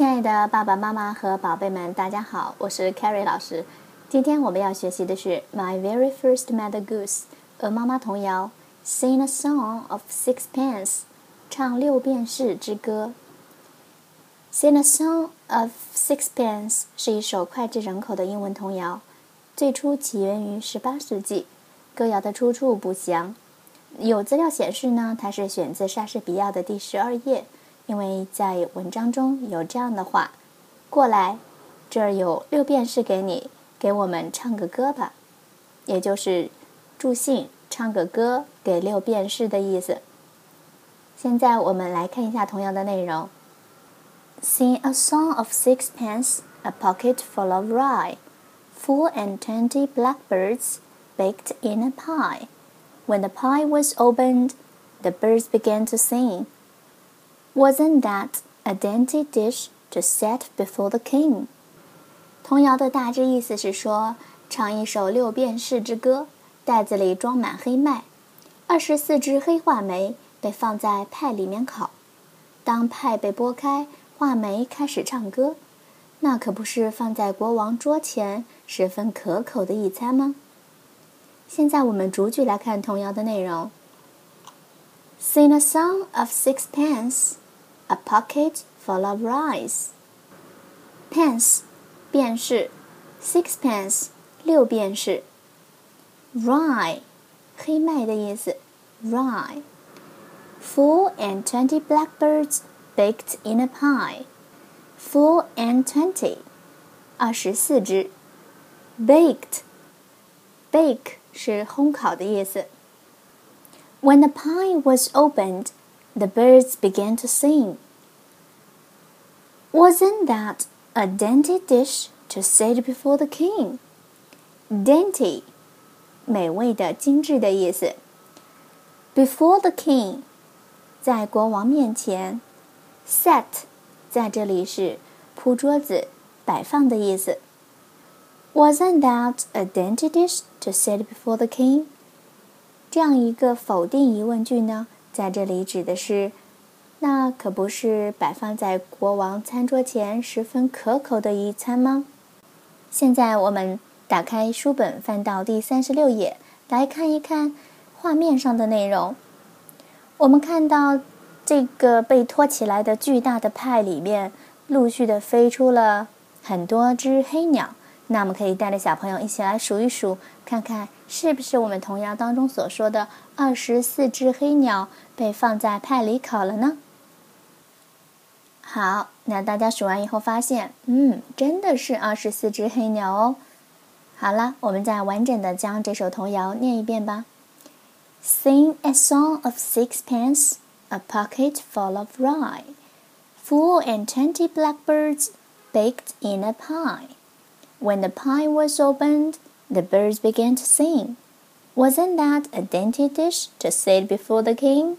亲爱的爸爸妈妈和宝贝们，大家好，我是 Carrie 老师。今天我们要学习的是 My Very First Mother Goose 鹅妈妈童谣，Sing a Song of Sixpence，唱六便士之歌。Sing a Song of Sixpence 是一首脍炙人口的英文童谣，最初起源于18世纪，歌谣的出处不详。有资料显示呢，它是选自莎士比亚的第十二页。因为在文章中有这样的话：“过来，这儿有六便士给你，给我们唱个歌吧。”也就是助兴，唱个歌给六便士的意思。现在我们来看一下童谣的内容：Sing a song of sixpence, a pocket full of rye, four and twenty blackbirds baked in a pie. When the pie was opened, the birds began to sing. Wasn't that a dainty dish to set before the king？童谣的大致意思是说，唱一首六便士之歌，袋子里装满黑麦，二十四只黑话梅被放在派里面烤。当派被剥开，话梅开始唱歌，那可不是放在国王桌前十分可口的一餐吗？现在我们逐句来看童谣的内容。Sing a song of sixpence. a pocket full of rice. Pence 便士，sixpence 六便士。Rye 黑麦的意思，rye。Four and twenty blackbirds baked in a pie. Four and twenty 二十四只。Baked bake 是烘烤的意思。When the pie was opened, the birds began to sing. Wasn't that a dainty dish to set before the king? Dainty，美味的、精致的意思。Before the king，在国王面前。Set，在这里是铺桌子、摆放的意思。Wasn't that a dainty dish to set before the king？这样一个否定疑问句呢？ 在这里指的是，那可不是摆放在国王餐桌前十分可口的一餐吗？现在我们打开书本，翻到第三十六页，来看一看画面上的内容。我们看到这个被托起来的巨大的派里面，陆续的飞出了很多只黑鸟。那我们可以带着小朋友一起来数一数，看看是不是我们童谣当中所说的二十四只黑鸟被放在派里烤了呢？好，那大家数完以后发现，嗯，真的是二十四只黑鸟哦。好了，我们再完整的将这首童谣念一遍吧。Sing a song of sixpence, a pocket full of rye, four and twenty blackbirds baked in a pie. When the pie was opened, the birds began to sing. Wasn't that a dainty dish to set before the king?